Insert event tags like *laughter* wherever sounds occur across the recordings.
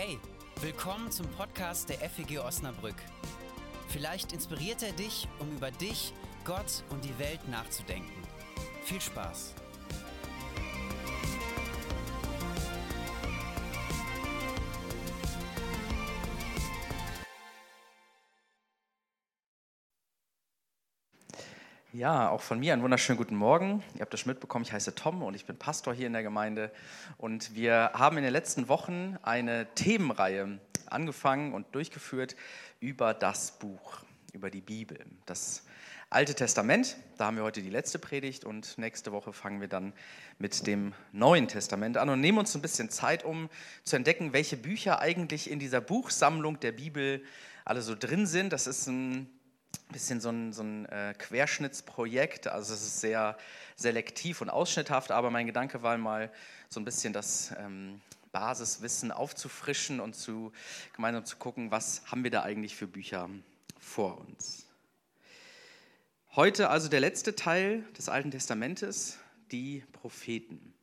Hey, willkommen zum Podcast der FEG Osnabrück. Vielleicht inspiriert er dich, um über dich, Gott und die Welt nachzudenken. Viel Spaß! Ja, auch von mir einen wunderschönen guten Morgen. Ihr habt das schon mitbekommen, ich heiße Tom und ich bin Pastor hier in der Gemeinde. Und wir haben in den letzten Wochen eine Themenreihe angefangen und durchgeführt über das Buch, über die Bibel, das Alte Testament. Da haben wir heute die letzte Predigt und nächste Woche fangen wir dann mit dem Neuen Testament an und nehmen uns ein bisschen Zeit, um zu entdecken, welche Bücher eigentlich in dieser Buchsammlung der Bibel alle so drin sind. Das ist ein bisschen so ein, so ein äh, Querschnittsprojekt. Also es ist sehr selektiv und ausschnitthaft, aber mein Gedanke war mal so ein bisschen das ähm, Basiswissen aufzufrischen und zu, gemeinsam zu gucken, was haben wir da eigentlich für Bücher vor uns. Heute also der letzte Teil des Alten Testamentes, die Propheten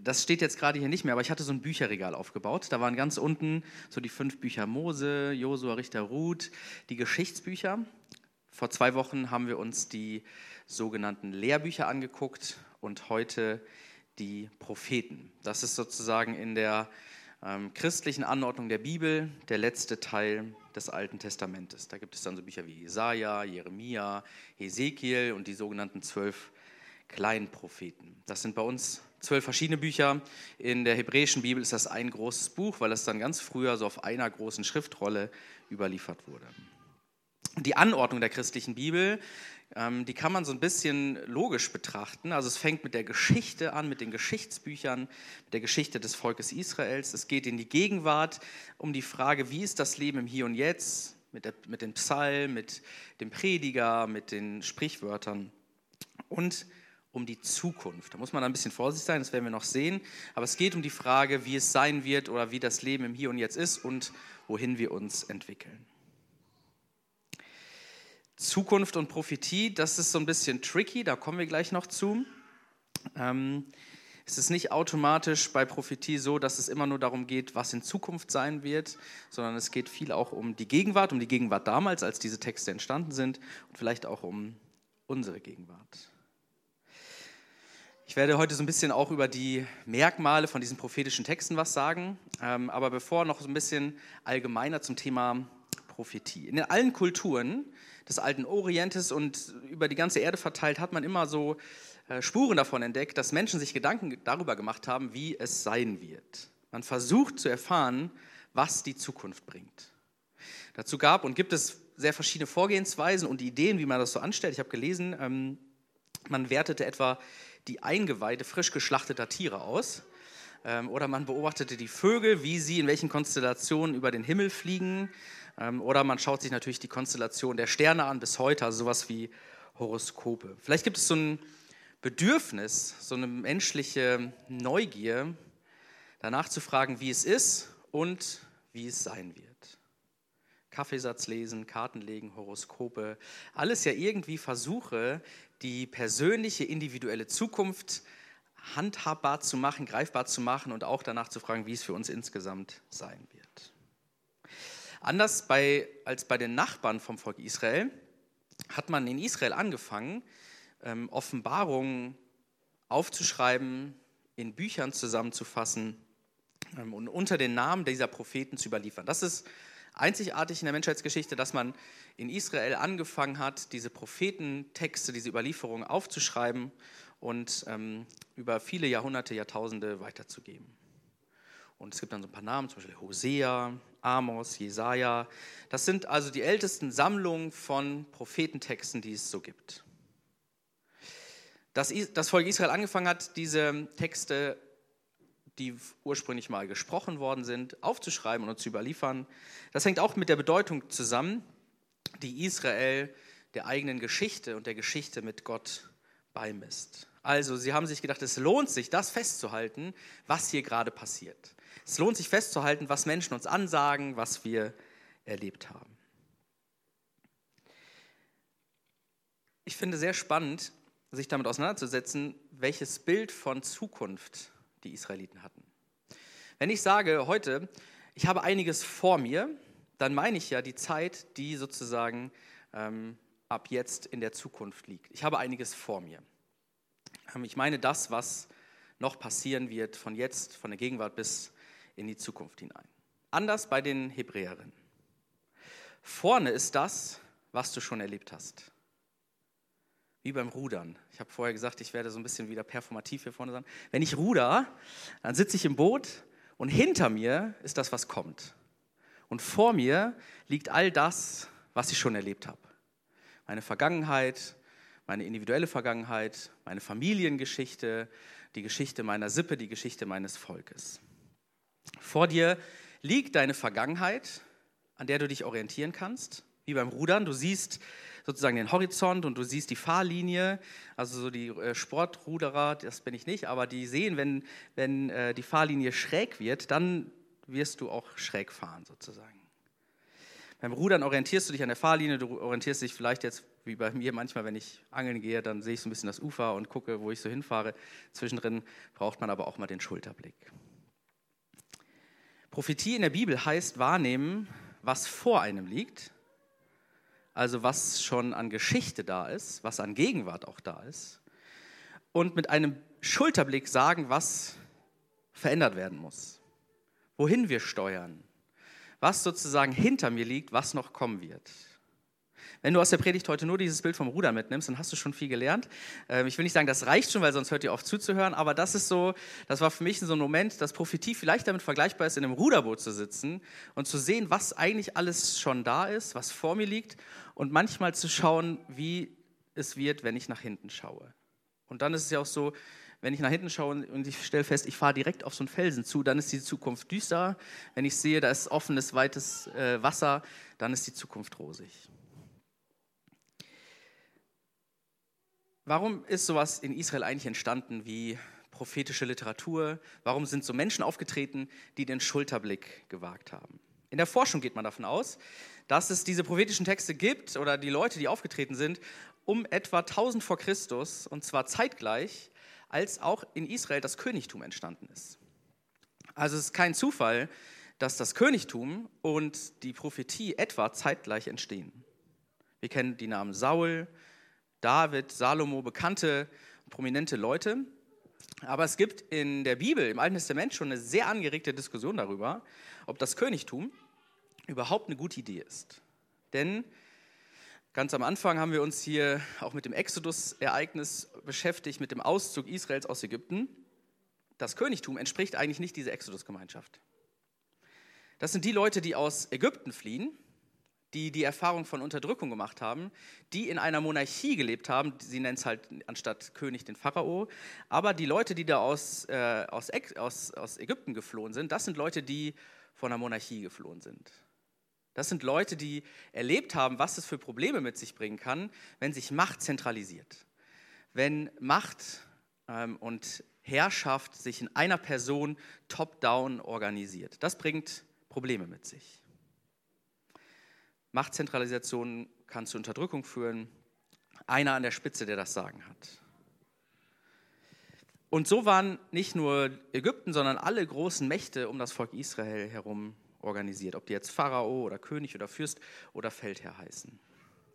das steht jetzt gerade hier nicht mehr, aber ich hatte so ein Bücherregal aufgebaut. Da waren ganz unten so die fünf Bücher Mose, Josua, Richter, Ruth, die Geschichtsbücher. Vor zwei Wochen haben wir uns die sogenannten Lehrbücher angeguckt und heute die Propheten. Das ist sozusagen in der ähm, christlichen Anordnung der Bibel der letzte Teil des Alten Testamentes. Da gibt es dann so Bücher wie Jesaja, Jeremia, Hesekiel und die sogenannten zwölf Kleinpropheten. Das sind bei uns zwölf verschiedene Bücher. In der hebräischen Bibel ist das ein großes Buch, weil es dann ganz früher so auf einer großen Schriftrolle überliefert wurde. Die Anordnung der christlichen Bibel, ähm, die kann man so ein bisschen logisch betrachten. Also es fängt mit der Geschichte an, mit den Geschichtsbüchern, mit der Geschichte des Volkes Israels. Es geht in die Gegenwart um die Frage, wie ist das Leben im Hier und Jetzt, mit, der, mit den Psalmen, mit dem Prediger, mit den Sprichwörtern. Und um die Zukunft. Da muss man ein bisschen vorsichtig sein, das werden wir noch sehen. Aber es geht um die Frage, wie es sein wird oder wie das Leben im Hier und Jetzt ist und wohin wir uns entwickeln. Zukunft und Prophetie, das ist so ein bisschen tricky, da kommen wir gleich noch zu. Ähm, es ist nicht automatisch bei Prophetie so, dass es immer nur darum geht, was in Zukunft sein wird, sondern es geht viel auch um die Gegenwart, um die Gegenwart damals, als diese Texte entstanden sind und vielleicht auch um unsere Gegenwart. Ich werde heute so ein bisschen auch über die Merkmale von diesen prophetischen Texten was sagen, ähm, aber bevor noch so ein bisschen allgemeiner zum Thema Prophetie. In allen Kulturen des alten Orientes und über die ganze Erde verteilt hat man immer so äh, Spuren davon entdeckt, dass Menschen sich Gedanken darüber gemacht haben, wie es sein wird. Man versucht zu erfahren, was die Zukunft bringt. Dazu gab und gibt es sehr verschiedene Vorgehensweisen und Ideen, wie man das so anstellt. Ich habe gelesen, ähm, man wertete etwa die Eingeweide frisch geschlachteter Tiere aus. Ähm, oder man beobachtete die Vögel, wie sie in welchen Konstellationen über den Himmel fliegen. Ähm, oder man schaut sich natürlich die Konstellation der Sterne an bis heute, also sowas wie Horoskope. Vielleicht gibt es so ein Bedürfnis, so eine menschliche Neugier, danach zu fragen, wie es ist und wie es sein wird. Kaffeesatz lesen, Karten legen, Horoskope, alles ja irgendwie Versuche, die persönliche, individuelle Zukunft handhabbar zu machen, greifbar zu machen und auch danach zu fragen, wie es für uns insgesamt sein wird. Anders bei, als bei den Nachbarn vom Volk Israel hat man in Israel angefangen, ähm, Offenbarungen aufzuschreiben, in Büchern zusammenzufassen ähm, und unter den Namen dieser Propheten zu überliefern. Das ist einzigartig in der Menschheitsgeschichte, dass man in Israel angefangen hat, diese Prophetentexte, diese Überlieferungen aufzuschreiben und ähm, über viele Jahrhunderte, Jahrtausende weiterzugeben. Und es gibt dann so ein paar Namen, zum Beispiel Hosea, Amos, Jesaja. Das sind also die ältesten Sammlungen von Prophetentexten, die es so gibt. Dass das Volk Israel angefangen hat, diese Texte die ursprünglich mal gesprochen worden sind, aufzuschreiben und zu überliefern. Das hängt auch mit der Bedeutung zusammen, die Israel der eigenen Geschichte und der Geschichte mit Gott beimisst. Also, sie haben sich gedacht, es lohnt sich, das festzuhalten, was hier gerade passiert. Es lohnt sich festzuhalten, was Menschen uns ansagen, was wir erlebt haben. Ich finde sehr spannend, sich damit auseinanderzusetzen, welches Bild von Zukunft die Israeliten hatten. Wenn ich sage heute, ich habe einiges vor mir, dann meine ich ja die Zeit, die sozusagen ähm, ab jetzt in der Zukunft liegt. Ich habe einiges vor mir. Ähm, ich meine das, was noch passieren wird von jetzt, von der Gegenwart bis in die Zukunft hinein. Anders bei den Hebräerinnen. Vorne ist das, was du schon erlebt hast. Wie beim Rudern. Ich habe vorher gesagt, ich werde so ein bisschen wieder performativ hier vorne sein. Wenn ich ruder, dann sitze ich im Boot und hinter mir ist das, was kommt. Und vor mir liegt all das, was ich schon erlebt habe. Meine Vergangenheit, meine individuelle Vergangenheit, meine Familiengeschichte, die Geschichte meiner Sippe, die Geschichte meines Volkes. Vor dir liegt deine Vergangenheit, an der du dich orientieren kannst, wie beim Rudern. Du siehst sozusagen den Horizont und du siehst die Fahrlinie. Also so die äh, Sportruderer, das bin ich nicht, aber die sehen, wenn, wenn äh, die Fahrlinie schräg wird, dann wirst du auch schräg fahren sozusagen. Beim Rudern orientierst du dich an der Fahrlinie, du orientierst dich vielleicht jetzt, wie bei mir manchmal, wenn ich angeln gehe, dann sehe ich so ein bisschen das Ufer und gucke, wo ich so hinfahre. Zwischendrin braucht man aber auch mal den Schulterblick. Prophetie in der Bibel heißt wahrnehmen, was vor einem liegt, also was schon an Geschichte da ist, was an Gegenwart auch da ist, und mit einem Schulterblick sagen, was verändert werden muss, wohin wir steuern, was sozusagen hinter mir liegt, was noch kommen wird. Wenn du aus der Predigt heute nur dieses Bild vom Ruder mitnimmst, dann hast du schon viel gelernt. Ähm, ich will nicht sagen, das reicht schon, weil sonst hört ihr auf zuzuhören, aber das ist so, das war für mich so ein Moment, dass Prophetie vielleicht damit vergleichbar ist, in einem Ruderboot zu sitzen und zu sehen, was eigentlich alles schon da ist, was vor mir liegt und manchmal zu schauen, wie es wird, wenn ich nach hinten schaue. Und dann ist es ja auch so, wenn ich nach hinten schaue und ich stelle fest, ich fahre direkt auf so einen Felsen zu, dann ist die Zukunft düster. Wenn ich sehe, da ist offenes, weites äh, Wasser, dann ist die Zukunft rosig. Warum ist sowas in Israel eigentlich entstanden wie prophetische Literatur? Warum sind so Menschen aufgetreten, die den Schulterblick gewagt haben? In der Forschung geht man davon aus, dass es diese prophetischen Texte gibt oder die Leute, die aufgetreten sind, um etwa 1000 vor Christus und zwar zeitgleich als auch in Israel das Königtum entstanden ist. Also es ist kein Zufall, dass das Königtum und die Prophetie etwa zeitgleich entstehen. Wir kennen die Namen Saul, David, Salomo, bekannte, prominente Leute. Aber es gibt in der Bibel, im Alten Testament, schon eine sehr angeregte Diskussion darüber, ob das Königtum überhaupt eine gute Idee ist. Denn Ganz am Anfang haben wir uns hier auch mit dem Exodus-Ereignis beschäftigt, mit dem Auszug Israels aus Ägypten. Das Königtum entspricht eigentlich nicht dieser Exodus-Gemeinschaft. Das sind die Leute, die aus Ägypten fliehen, die die Erfahrung von Unterdrückung gemacht haben, die in einer Monarchie gelebt haben. Sie nennen es halt anstatt König den Pharao. Aber die Leute, die da aus, äh, aus, aus, aus Ägypten geflohen sind, das sind Leute, die von der Monarchie geflohen sind. Das sind Leute, die erlebt haben, was es für Probleme mit sich bringen kann, wenn sich Macht zentralisiert. Wenn Macht ähm, und Herrschaft sich in einer Person top-down organisiert. Das bringt Probleme mit sich. Machtzentralisation kann zu Unterdrückung führen. Einer an der Spitze, der das Sagen hat. Und so waren nicht nur Ägypten, sondern alle großen Mächte um das Volk Israel herum organisiert, ob die jetzt Pharao oder König oder Fürst oder Feldherr heißen.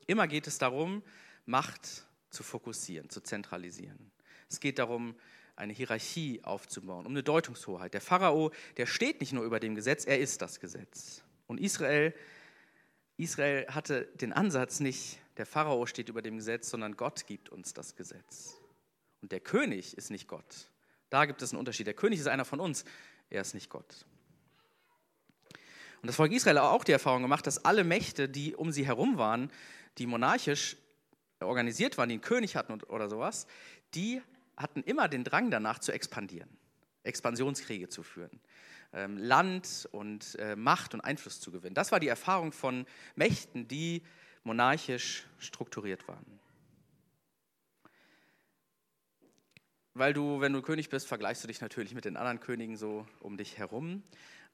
Immer geht es darum, Macht zu fokussieren, zu zentralisieren. Es geht darum, eine Hierarchie aufzubauen, um eine Deutungshoheit. Der Pharao, der steht nicht nur über dem Gesetz, er ist das Gesetz. Und Israel, Israel hatte den Ansatz nicht, der Pharao steht über dem Gesetz, sondern Gott gibt uns das Gesetz. Und der König ist nicht Gott. Da gibt es einen Unterschied. Der König ist einer von uns, er ist nicht Gott. Und das Volk Israel hat auch die Erfahrung gemacht, dass alle Mächte, die um sie herum waren, die monarchisch organisiert waren, die einen König hatten oder sowas, die hatten immer den Drang danach zu expandieren, Expansionskriege zu führen, ähm, Land und äh, Macht und Einfluss zu gewinnen. Das war die Erfahrung von Mächten, die monarchisch strukturiert waren. Weil du, wenn du König bist, vergleichst du dich natürlich mit den anderen Königen so um dich herum.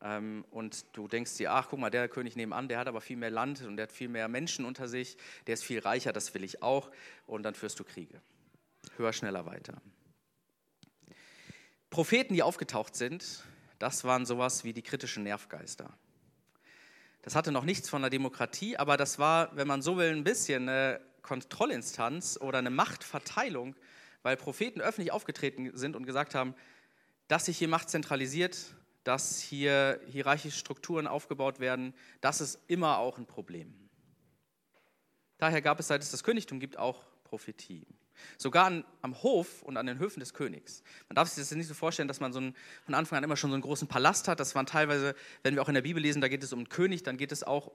Ähm, und du denkst dir, ach guck mal, der König nebenan, der hat aber viel mehr Land und der hat viel mehr Menschen unter sich, der ist viel reicher, das will ich auch. Und dann führst du Kriege. Höher, schneller, weiter. Propheten, die aufgetaucht sind, das waren sowas wie die kritischen Nervgeister. Das hatte noch nichts von einer Demokratie, aber das war, wenn man so will, ein bisschen eine Kontrollinstanz oder eine Machtverteilung, weil Propheten öffentlich aufgetreten sind und gesagt haben, dass sich hier Macht zentralisiert, dass hier hierarchische Strukturen aufgebaut werden, das ist immer auch ein Problem. Daher gab es, seit es das Königtum gibt, auch Prophetie. Sogar an, am Hof und an den Höfen des Königs. Man darf sich das nicht so vorstellen, dass man so einen, von Anfang an immer schon so einen großen Palast hat. Das waren teilweise, wenn wir auch in der Bibel lesen, da geht es um einen König, dann geht es auch,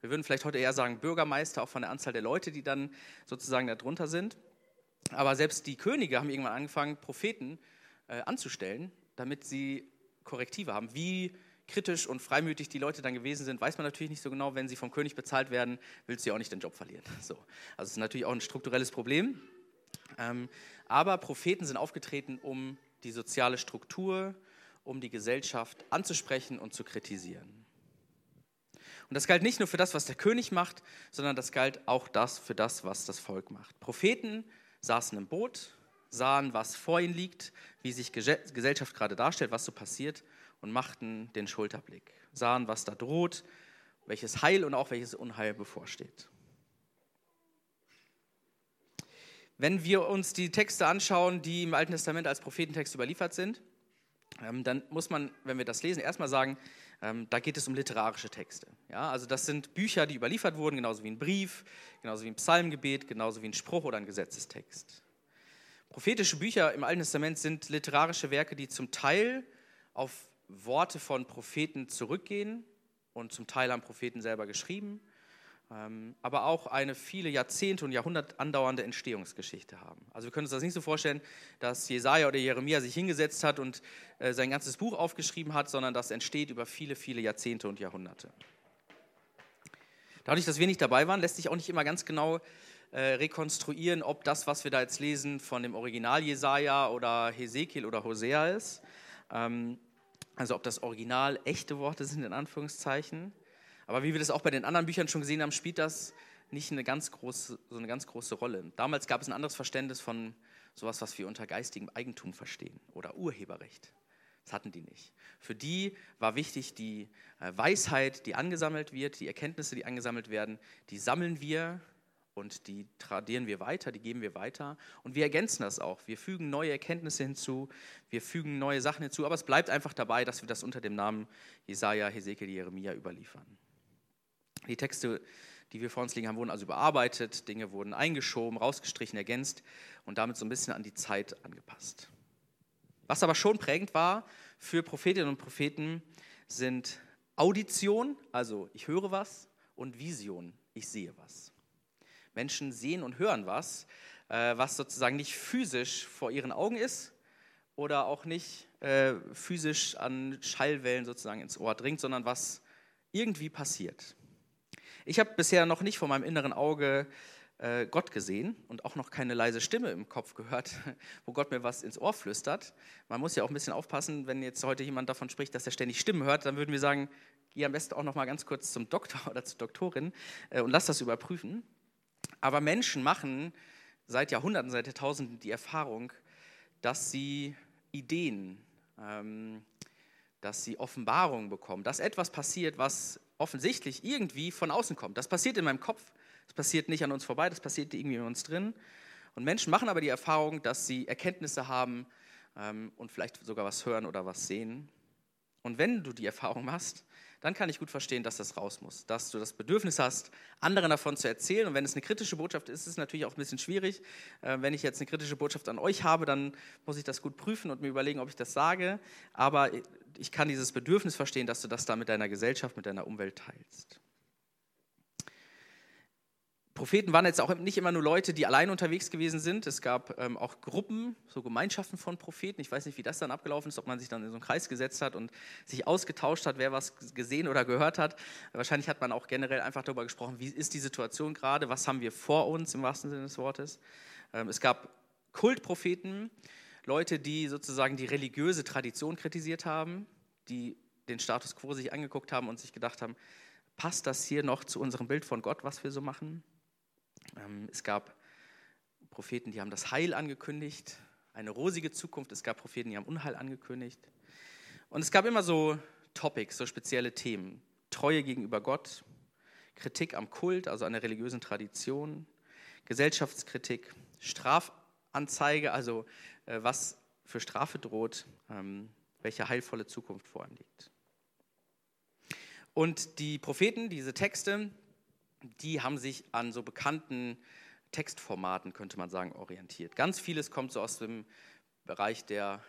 wir würden vielleicht heute eher sagen Bürgermeister, auch von der Anzahl der Leute, die dann sozusagen darunter sind. Aber selbst die Könige haben irgendwann angefangen, Propheten äh, anzustellen, damit sie Korrektive haben. Wie kritisch und freimütig die Leute dann gewesen sind, weiß man natürlich nicht so genau. Wenn sie vom König bezahlt werden, willst du ja auch nicht den Job verlieren. *laughs* So. Also es ist natürlich auch ein strukturelles Problem. Ähm, aber Propheten sind aufgetreten, um die soziale Struktur, um die Gesellschaft anzusprechen und zu kritisieren. Und das galt nicht nur für das, was der König macht, sondern das galt auch das für das, was das Volk macht. Propheten saßen im Boot, sahen, was vor ihnen liegt, wie sich Gesellschaft gerade darstellt, was so passiert und machten den Schulterblick, sahen, was da droht, welches Heil und auch welches Unheil bevorsteht. Wenn wir uns die Texte anschauen, die im Alten Testament als Prophetentext überliefert sind, ähm, dann muss man, wenn wir das lesen, erstmal sagen, ähm, da geht es um literarische Texte. Ja, also das sind Bücher, die überliefert wurden, genauso wie ein Brief, genauso wie ein Psalmgebet, genauso wie ein Spruch oder ein Gesetzestext. Prophetische Bücher im Alten Testament sind literarische Werke, die zum Teil auf Worte von Propheten zurückgehen und zum Teil haben Propheten selber geschrieben, ähm, aber auch eine viele Jahrzehnte und Jahrhunderte andauernde Entstehungsgeschichte haben. Also wir können uns das nicht so vorstellen, dass Jesaja oder Jeremia sich hingesetzt hat und äh, sein ganzes Buch aufgeschrieben hat, sondern das entsteht über viele, viele Jahrzehnte und Jahrhunderte. Dadurch, dass wir nicht dabei waren, lässt sich auch nicht immer ganz genau äh, rekonstruieren, ob das, was wir da jetzt lesen, von dem Original Jesaja oder Hesekiel oder Hosea ist. Ähm, also ob das Original echte Worte sind, in Anführungszeichen. Aber wie wir das auch bei den anderen Büchern schon gesehen haben, spielt das nicht eine ganz große, so eine ganz große Rolle. Damals gab es ein anderes Verständnis von sowas, was wir unter geistigem Eigentum verstehen oder Urheberrecht. Das hatten die nicht. Für die war wichtig die äh, Weisheit, die angesammelt wird, die Erkenntnisse, die angesammelt werden, die sammeln wir und die tradieren wir weiter, die geben wir weiter und wir ergänzen das auch. Wir fügen neue Erkenntnisse hinzu, wir fügen neue Sachen hinzu, aber es bleibt einfach dabei, dass wir das unter dem Namen Jesaja, Hesekiel, Jeremia überliefern. Die Texte, die wir vor uns liegen haben, wurden also überarbeitet, Dinge wurden eingeschoben, rausgestrichen, ergänzt und damit so ein bisschen an die Zeit angepasst. Was aber schon prägend war für Prophetinnen und Propheten, sind Audition, also ich höre was, und Vision, ich sehe was. Menschen sehen und hören was, äh, was sozusagen nicht physisch vor ihren Augen ist oder auch nicht äh, physisch an Schallwellen sozusagen ins Ohr dringt, sondern was irgendwie passiert. Ich habe bisher noch nicht vor meinem inneren Auge äh, Gott gesehen und auch noch keine leise Stimme im Kopf gehört, *laughs* wo Gott mir was ins Ohr flüstert. Man muss ja auch ein bisschen aufpassen, wenn jetzt heute jemand davon spricht, dass er ständig Stimmen hört, dann würden wir sagen, geh am besten auch noch mal ganz kurz zum Doktor *laughs* oder zur Doktorin und lass das überprüfen. Aber Menschen machen seit Jahrhunderten, seit Jahrtausenden die Erfahrung, dass sie Ideen, ähm, dass sie Offenbarungen bekommen, dass etwas passiert, was offensichtlich irgendwie von außen kommt. Das passiert in meinem Kopf, das passiert nicht an uns vorbei, das passiert irgendwie in uns drin. Und Menschen machen aber die Erfahrung, dass sie Erkenntnisse haben ähm, und vielleicht sogar was hören oder was sehen. Und wenn du die Erfahrung machst, dann kann ich gut verstehen, dass das raus muss, dass du das Bedürfnis hast, anderen davon zu erzählen. Und wenn es eine kritische Botschaft ist, ist es natürlich auch ein bisschen schwierig. Äh, wenn ich jetzt eine kritische Botschaft an euch habe, dann muss ich das gut prüfen und mir überlegen, ob ich das sage. Aber ich kann dieses Bedürfnis verstehen, dass du das da mit deiner Gesellschaft, mit deiner Umwelt teilst. Propheten waren jetzt auch nicht immer nur Leute, die allein unterwegs gewesen sind. Es gab ähm, auch Gruppen, so Gemeinschaften von Propheten. Ich weiß nicht, wie das dann abgelaufen ist, ob man sich dann in so einen Kreis gesetzt hat und sich ausgetauscht hat, wer was gesehen oder gehört hat. Wahrscheinlich hat man auch generell einfach darüber gesprochen, wie ist die Situation gerade, was haben wir vor uns im wahrsten Sinne des Wortes. Ähm, es gab Kultpropheten, Leute, die sozusagen die religiöse Tradition kritisiert haben, die den Status quo sich angeguckt haben und sich gedacht haben, passt das hier noch zu unserem Bild von Gott, was wir so machen? Ähm, es gab Propheten, die haben das Heil angekündigt, eine rosige Zukunft. Es gab Propheten, die haben Unheil angekündigt. Und es gab immer so Topics, so spezielle Themen. Treue gegenüber Gott, Kritik am Kult, also an der religiösen Tradition, Gesellschaftskritik, Strafanzeige, also äh, was für Strafe droht, ähm, welche heilvolle Zukunft vor ihm liegt. Und die Propheten, diese Texte, die haben sich an so bekannten Textformaten, könnte man sagen, orientiert. Ganz vieles kommt so aus dem Bereich der,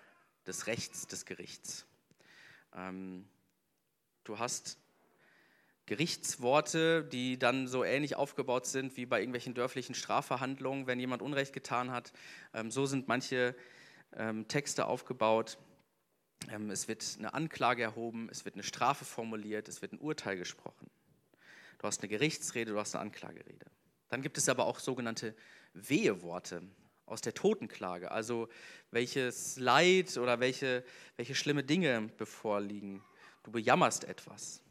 des Rechts, des Gerichts. Ähm, du hast Gerichtsworte, die dann so ähnlich aufgebaut sind wie bei irgendwelchen dörflichen Strafverhandlungen, wenn jemand Unrecht getan hat. Ähm, so sind manche ähm, Texte aufgebaut. Ähm, es wird eine Anklage erhoben, es wird eine Strafe formuliert, es wird ein Urteil gesprochen. Du hast eine Gerichtsrede, du hast eine Anklagerede. Dann gibt es aber auch sogenannte Weheworte aus der Totenklage, also welches Leid oder welche, welche schlimme Dinge bevorliegen. Du bejammerst etwas.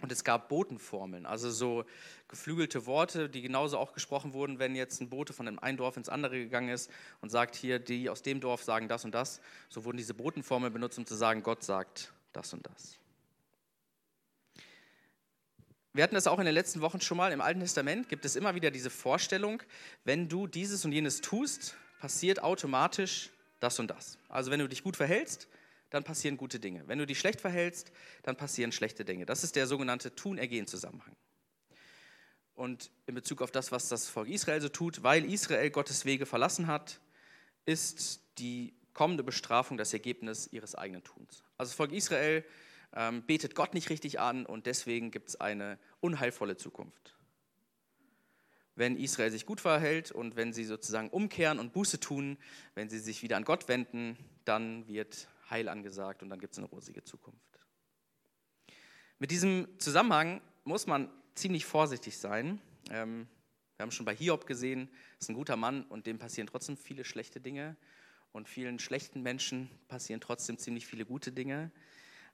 Und es gab Botenformeln, also so geflügelte Worte, die genauso auch gesprochen wurden, wenn jetzt ein Bote von dem einen Dorf ins andere gegangen ist und sagt, hier, die aus dem Dorf sagen das und das. So wurden diese Botenformeln benutzt, um zu sagen, Gott sagt das und das. Wir hatten das auch in den letzten Wochen schon mal. Im Alten Testament gibt es immer wieder diese Vorstellung, wenn du dieses und jenes tust, passiert automatisch das und das. Also wenn du dich gut verhältst, dann passieren gute Dinge. Wenn du dich schlecht verhältst, dann passieren schlechte Dinge. Das ist der sogenannte Tun-Ergehen-Zusammenhang. Und in Bezug auf das, was das Volk Israel so tut, weil Israel Gottes Wege verlassen hat, ist die kommende Bestrafung das Ergebnis ihres eigenen Tuns. Also das Volk Israel ähm, betet Gott nicht richtig an und deswegen gibt es eine unheilvolle Zukunft. Wenn Israel sich gut verhält und wenn sie sozusagen umkehren und Buße tun, wenn sie sich wieder an Gott wenden, dann wird Heil angesagt und dann gibt es eine rosige Zukunft. Mit diesem Zusammenhang muss man ziemlich vorsichtig sein. Ähm, wir haben schon bei Hiob gesehen, ist ein guter Mann und dem passieren trotzdem viele schlechte Dinge und vielen schlechten Menschen passieren trotzdem ziemlich viele gute Dinge.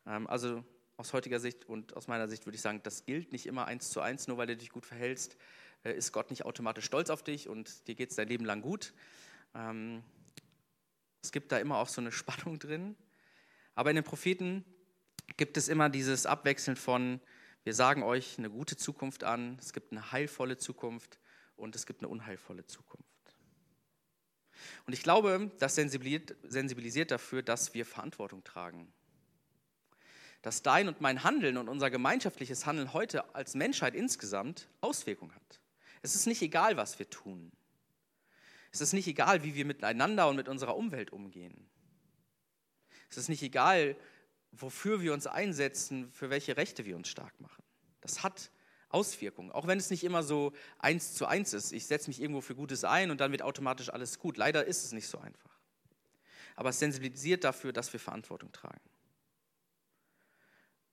Ähm, also aus heutiger Sicht und aus meiner Sicht würde ich sagen, das gilt nicht immer eins zu eins, nur weil du dich gut verhältst, äh, ist Gott nicht automatisch stolz auf dich und dir geht es dein Leben lang gut. Ähm, es gibt da immer auch so eine *laughs* Spannung drin. Aber in den Propheten gibt es immer dieses Abwechseln von, wir sagen euch eine gute Zukunft an, es gibt eine heilvolle Zukunft und es gibt eine unheilvolle Zukunft. Und ich glaube, das sensibilisiert, sensibilisiert dafür, dass wir Verantwortung tragen. Dass dein und mein Handeln und unser gemeinschaftliches Handeln heute als Menschheit insgesamt Auswirkungen hat. Es ist nicht egal, was wir tun. Es ist nicht egal, wie wir miteinander und mit unserer Umwelt umgehen. Es ist nicht egal, wofür wir uns einsetzen, für welche Rechte wir uns stark machen. Das hat Auswirkungen, auch wenn es nicht immer so eins zu eins ist. Ich setze mich irgendwo für Gutes ein und dann wird automatisch alles gut. Leider ist es nicht so einfach. Aber es sensibilisiert dafür, dass wir Verantwortung tragen.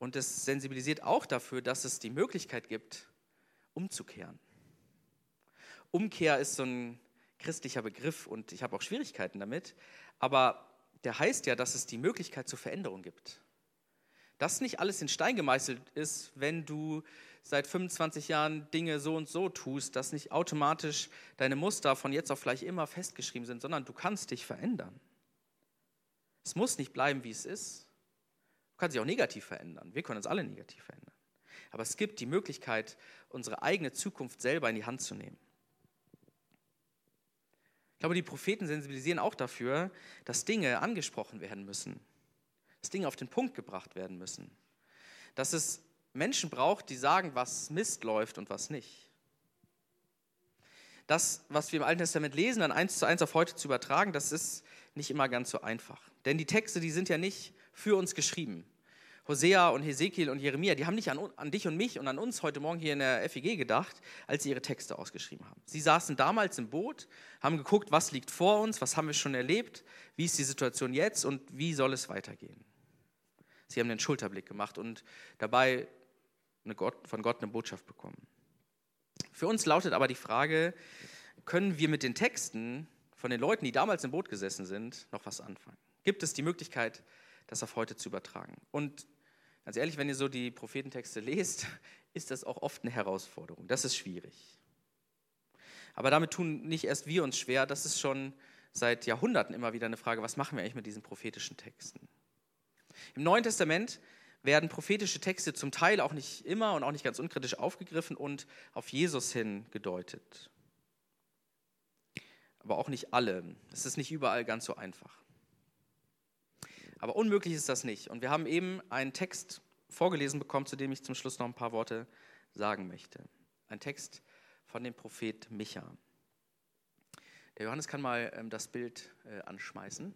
Und es sensibilisiert auch dafür, dass es die Möglichkeit gibt, umzukehren. Umkehr ist so ein christlicher Begriff und ich habe auch Schwierigkeiten damit, aber der heißt ja, dass es die Möglichkeit zur Veränderung gibt. Dass nicht alles in Stein gemeißelt ist, wenn du seit 25 Jahren Dinge so und so tust, dass nicht automatisch deine Muster von jetzt auf gleich immer festgeschrieben sind, sondern du kannst dich verändern. Es muss nicht bleiben, wie es ist. Du kannst dich auch negativ verändern. Wir können uns alle negativ verändern. Aber es gibt die Möglichkeit, unsere eigene Zukunft selber in die Hand zu nehmen. Ich glaube, die Propheten sensibilisieren auch dafür, dass Dinge angesprochen werden müssen, dass Dinge auf den Punkt gebracht werden müssen, dass es Menschen braucht, die sagen, was Mist läuft und was nicht. Das, was wir im Alten Testament lesen, dann eins zu eins auf heute zu übertragen, das ist nicht immer ganz so einfach. Denn die Texte, die sind ja nicht für uns geschrieben. Hosea und Hesekiel und Jeremia, die haben nicht an, an, dich und mich und an uns heute Morgen hier in der FEG gedacht, als sie ihre Texte ausgeschrieben haben. Sie saßen damals im Boot, haben geguckt, was liegt vor uns, was haben wir schon erlebt, wie ist die Situation jetzt und wie soll es weitergehen. Sie haben den Schulterblick gemacht und dabei Gott, von Gott eine Botschaft bekommen. Für uns lautet aber die Frage, können wir mit den Texten von den Leuten, die damals im Boot gesessen sind, noch was anfangen? Gibt es die Möglichkeit, das auf heute zu übertragen? Und Ganz ehrlich, wenn ihr so die Prophetentexte lest, *laughs* ist das auch oft eine Herausforderung. Das ist schwierig. Aber damit tun nicht erst wir uns schwer, das ist schon seit Jahrhunderten immer wieder eine Frage, was machen wir eigentlich mit diesen prophetischen Texten? Im Neuen Testament werden prophetische Texte zum Teil auch nicht immer und auch nicht ganz unkritisch aufgegriffen und auf Jesus hin gedeutet. Aber auch nicht alle. Es ist nicht überall ganz so einfach. Aber unmöglich ist das nicht. Und wir haben eben einen Text vorgelesen bekommen, zu dem ich zum Schluss noch ein paar Worte sagen möchte. Ein Text von dem Prophet Micha. Der Johannes kann mal ähm, das Bild äh, anschmeißen.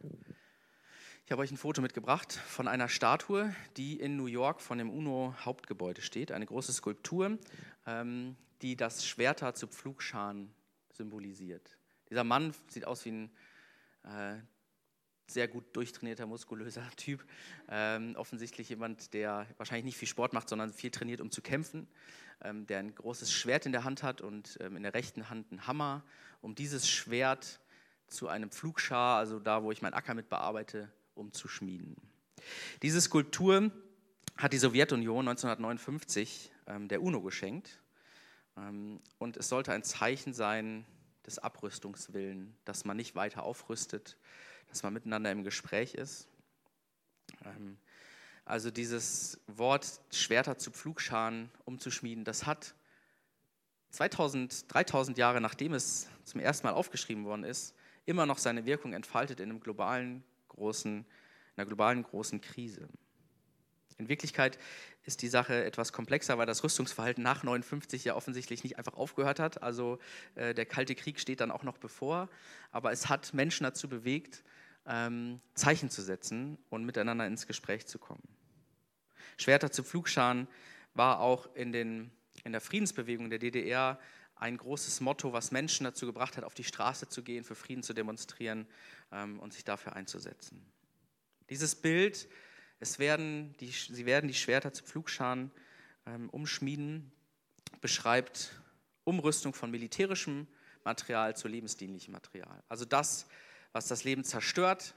Ich habe euch ein Foto mitgebracht von einer Statue, die in New York von dem UNO-Hauptgebäude steht. Eine große Skulptur, ähm, die das Schwerter zu Pflugscharen symbolisiert. Dieser Mann sieht aus wie ein äh, sehr gut durchtrainierter, muskulöser *laughs* Typ. Ähm, offensichtlich jemand, der wahrscheinlich nicht viel Sport macht, sondern viel trainiert, um zu kämpfen. Ähm, der ein großes Schwert in der Hand hat und ähm, in der rechten Hand einen Hammer, um dieses Schwert zu einem Pflugschar, also da, wo ich meinen Acker mit bearbeite, umzuschmieden. Diese Skulptur hat die Sowjetunion 1959 ähm, der UNO geschenkt. Ähm, und es sollte ein Zeichen sein des Abrüstungswillen, dass man nicht weiter aufrüstet, dass man miteinander im Gespräch ist. Ähm, also dieses Wort Schwerter zu Pflugscharen umzuschmieden, das hat 2000, 3000 Jahre nachdem es zum ersten Mal aufgeschrieben worden ist, immer noch seine Wirkung entfaltet in einem globalen großen, einer globalen großen Krise. In Wirklichkeit ist die Sache etwas komplexer, weil das Rüstungsverhalten nach 59 ja offensichtlich nicht einfach aufgehört hat. Also äh, der Kalte Krieg steht dann auch noch bevor. Aber es hat Menschen dazu bewegt, ähm, Zeichen zu setzen und miteinander ins Gespräch zu kommen. Schwerter zu Pflugscharen war auch in, den, in der Friedensbewegung der DDR ein großes Motto, was Menschen dazu gebracht hat, auf die Straße zu gehen, für Frieden zu demonstrieren ähm, und sich dafür einzusetzen. Dieses Bild, es werden die, sie werden die Schwerter zu Pflugscharen ähm, umschmieden, beschreibt Umrüstung von militärischem Material zu lebensdienlichem Material. Also das, was das Leben zerstört,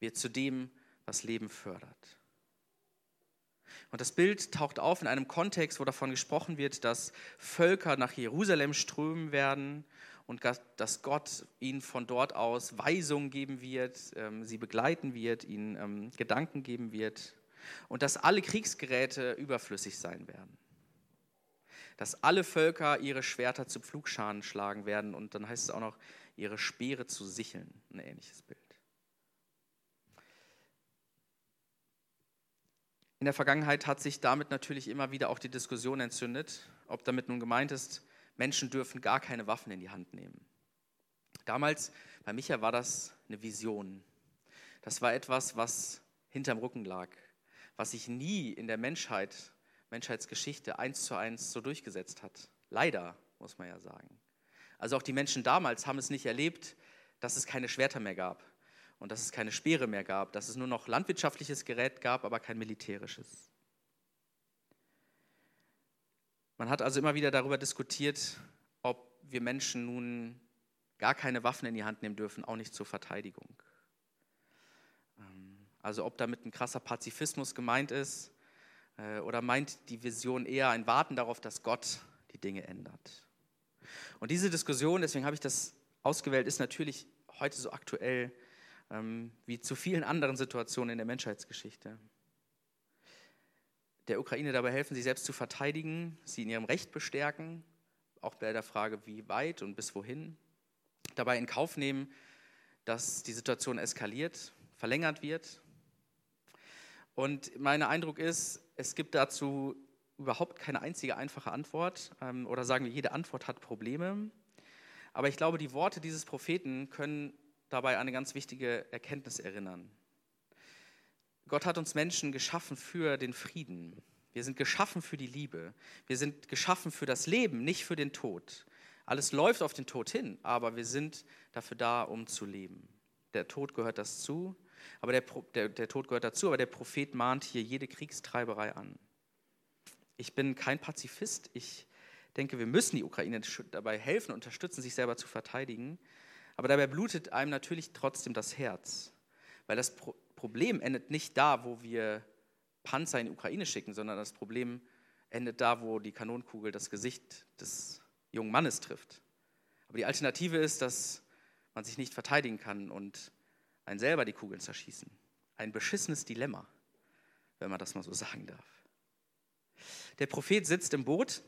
wird zu dem, was Leben fördert. Und das Bild taucht auf in einem Kontext, wo davon gesprochen wird, dass Völker nach Jerusalem strömen werden und dass Gott ihnen von dort aus Weisungen geben wird, ähm, sie begleiten wird, ihnen ähm, Gedanken geben wird und dass alle Kriegsgeräte überflüssig sein werden. Dass alle Völker ihre Schwerter zu Pflugscharen schlagen werden und dann heißt es auch noch, ihre Speere zu sicheln, ein ähnliches Bild. In der Vergangenheit hat sich damit natürlich immer wieder auch die Diskussion entzündet, ob damit nun gemeint ist, Menschen dürfen gar keine Waffen in die Hand nehmen. Damals bei Micha war das eine Vision. Das war etwas, was hinterm Rücken lag, was sich nie in der Menschheit, Menschheitsgeschichte eins zu eins so durchgesetzt hat. Leider, muss man ja sagen. Also auch die Menschen damals haben es nicht erlebt, dass es keine Schwerter mehr gab, und dass es keine Speere mehr gab, dass es nur noch landwirtschaftliches Gerät gab, aber kein militärisches. Man hat also immer wieder darüber diskutiert, ob wir Menschen nun gar keine Waffen in die Hand nehmen dürfen, auch nicht zur Verteidigung. Ähm, also ob damit ein krasser Pazifismus gemeint ist äh, oder meint die Vision eher ein Warten darauf, dass Gott die Dinge ändert. Und diese Diskussion, deswegen habe ich das ausgewählt, ist natürlich heute so aktuell ähm, wie zu vielen anderen Situationen in der Menschheitsgeschichte. Der Ukraine dabei helfen, sich selbst zu verteidigen, sie in ihrem Recht bestärken, auch bei der Frage, wie weit und bis wohin. Dabei in Kauf nehmen, dass die Situation eskaliert, verlängert wird. Und mein Eindruck ist, es gibt dazu überhaupt keine einzige einfache Antwort ähm, oder sagen wir, jede Antwort hat Probleme. Aber ich glaube, die Worte dieses Propheten können dabei eine ganz wichtige Erkenntnis erinnern. Gott hat uns Menschen geschaffen für den Frieden. Wir sind geschaffen für die Liebe. Wir sind geschaffen für das Leben, nicht für den Tod. Alles läuft auf den Tod hin, aber wir sind dafür da, um zu leben. Der Tod gehört das aber der, der, der Tod gehört dazu, aber der Prophet mahnt hier jede Kriegstreiberei an. Ich bin kein Pazifist. Ich denke, wir müssen die Ukraine dabei helfen, unterstützen, sich selber zu verteidigen. Aber dabei blutet einem natürlich trotzdem das Herz, weil das Pro Problem endet nicht da, wo wir Panzer in die Ukraine schicken, sondern das Problem endet da, wo die Kanonenkugel das Gesicht des jungen Mannes trifft. Aber die Alternative ist, dass man sich nicht verteidigen kann und einen selber die Kugeln zerschießen. Ein beschissenes Dilemma. wenn man das mal so sagen darf. Der Prophet sitzt im Boot,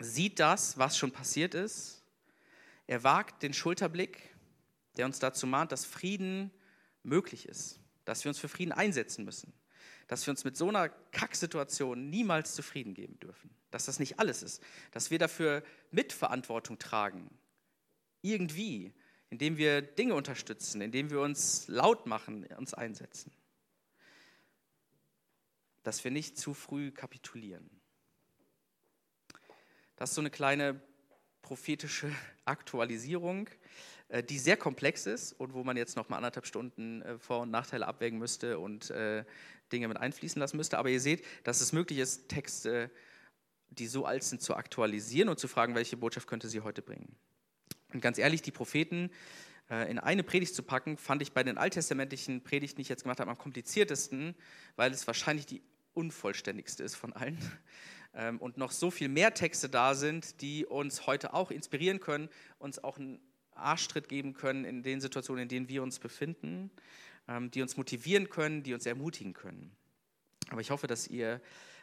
sieht das, was schon passiert ist. Er wagt den Schulterblick, der uns dazu mahnt, dass Frieden möglich ist, dass wir uns für Frieden einsetzen müssen, dass wir uns mit so einer Kacksituation niemals zufrieden geben dürfen, dass das nicht alles ist, dass wir dafür Mitverantwortung tragen, irgendwie, indem wir Dinge unterstützen, indem wir uns laut machen, uns einsetzen, dass wir nicht zu früh kapitulieren. Das ist so eine kleine prophetische *laughs* Aktualisierung, äh, die sehr komplex ist und wo man jetzt noch mal anderthalb Stunden äh, Vor- und Nachteile abwägen müsste und äh, Dinge mit einfließen lassen müsste. Aber ihr seht, dass es möglich ist, Texte, die so alt sind, zu aktualisieren und zu fragen, welche Botschaft könnte sie heute bringen. Und ganz ehrlich, die Propheten in eine Predigt zu packen, fand ich bei den alttestamentlichen Predigten, die ich jetzt gemacht habe, am kompliziertesten, weil es wahrscheinlich die unvollständigste ist von allen. Ähm, und noch so viel mehr Texte da sind, die uns heute auch inspirieren können, uns auch einen Arschtritt geben können in den Situationen, in denen wir uns befinden, ähm, die uns motivieren können, die uns ermutigen können. Aber ich hoffe, dass ihr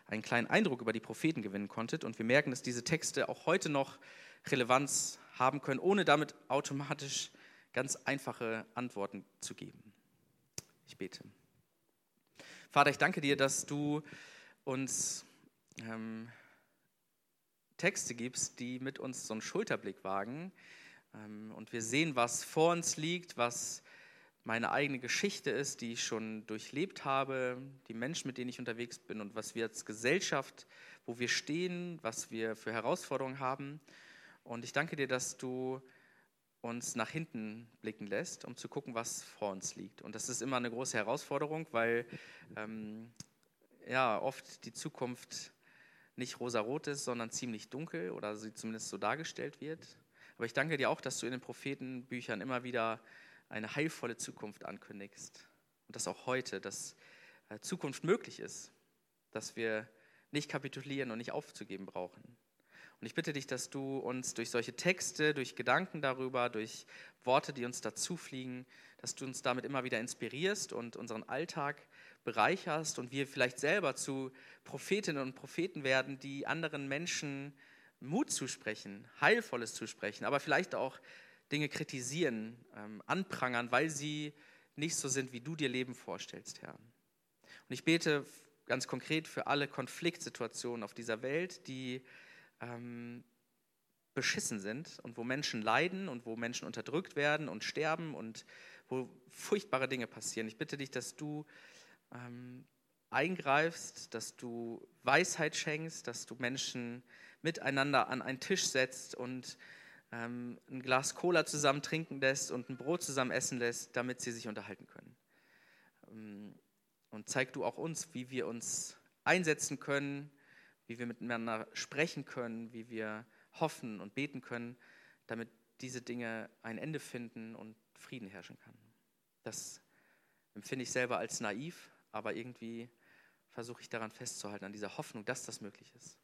einen kleinen Eindruck über die Propheten gewinnen konntet und wir merken, dass diese Texte auch heute noch Relevanz haben können, ohne damit automatisch ganz einfache Antworten zu geben. Ich bete. Vater, ich danke dir, dass du uns ähm, Texte gibst, die mit uns so einen Schulterblick wagen, ähm, und wir sehen, was vor uns liegt, was meine eigene Geschichte ist, die ich schon durchlebt habe, die Menschen, mit denen ich unterwegs bin und was wir als Gesellschaft, wo wir stehen, was wir für Herausforderungen haben. Und ich danke dir, dass du uns nach hinten blicken lässt, um zu gucken, was vor uns liegt. Und das ist immer eine große Herausforderung, weil ähm, ja oft die Zukunft nicht rosarot ist, sondern ziemlich dunkel oder sie zumindest so dargestellt wird. Aber ich danke dir auch, dass du in den Prophetenbüchern immer wieder eine heilvolle Zukunft ankündigst. Und dass auch heute, dass äh, Zukunft möglich ist, dass wir nicht kapitulieren und nicht aufzugeben brauchen. Und ich bitte dich, dass du uns durch solche Texte, durch Gedanken darüber, durch Worte, die uns dazu fliegen, dass du uns damit immer wieder inspirierst und unseren Alltag bereicherst und wir vielleicht selber zu Prophetinnen und Propheten werden, die anderen Menschen Mut zusprechen, Heilvolles zusprechen, aber vielleicht auch Dinge kritisieren, ähm, anprangern, weil sie nicht so sind, wie du dir Leben vorstellst, Herr. Und ich bete ganz konkret für alle Konfliktsituationen auf dieser Welt, die ähm, beschissen sind und wo Menschen leiden und wo Menschen unterdrückt werden und sterben und wo furchtbare Dinge passieren. Ich bitte dich, dass du ähm, eingreifst, dass du Weisheit schenkst, dass du Menschen miteinander an einen Tisch setzt und ähm, ein Glas Cola zusammen trinken lässt und ein Brot zusammen essen lässt, damit sie sich unterhalten können. Ähm, und zeig du auch uns, wie wir uns einsetzen können, wie wir miteinander sprechen können, wie wir hoffen und beten können, damit diese Dinge ein Ende finden und Frieden herrschen kann. Das empfinde ich selber als naiv, aber irgendwie versuche ich daran festzuhalten, an dieser Hoffnung, dass das möglich ist.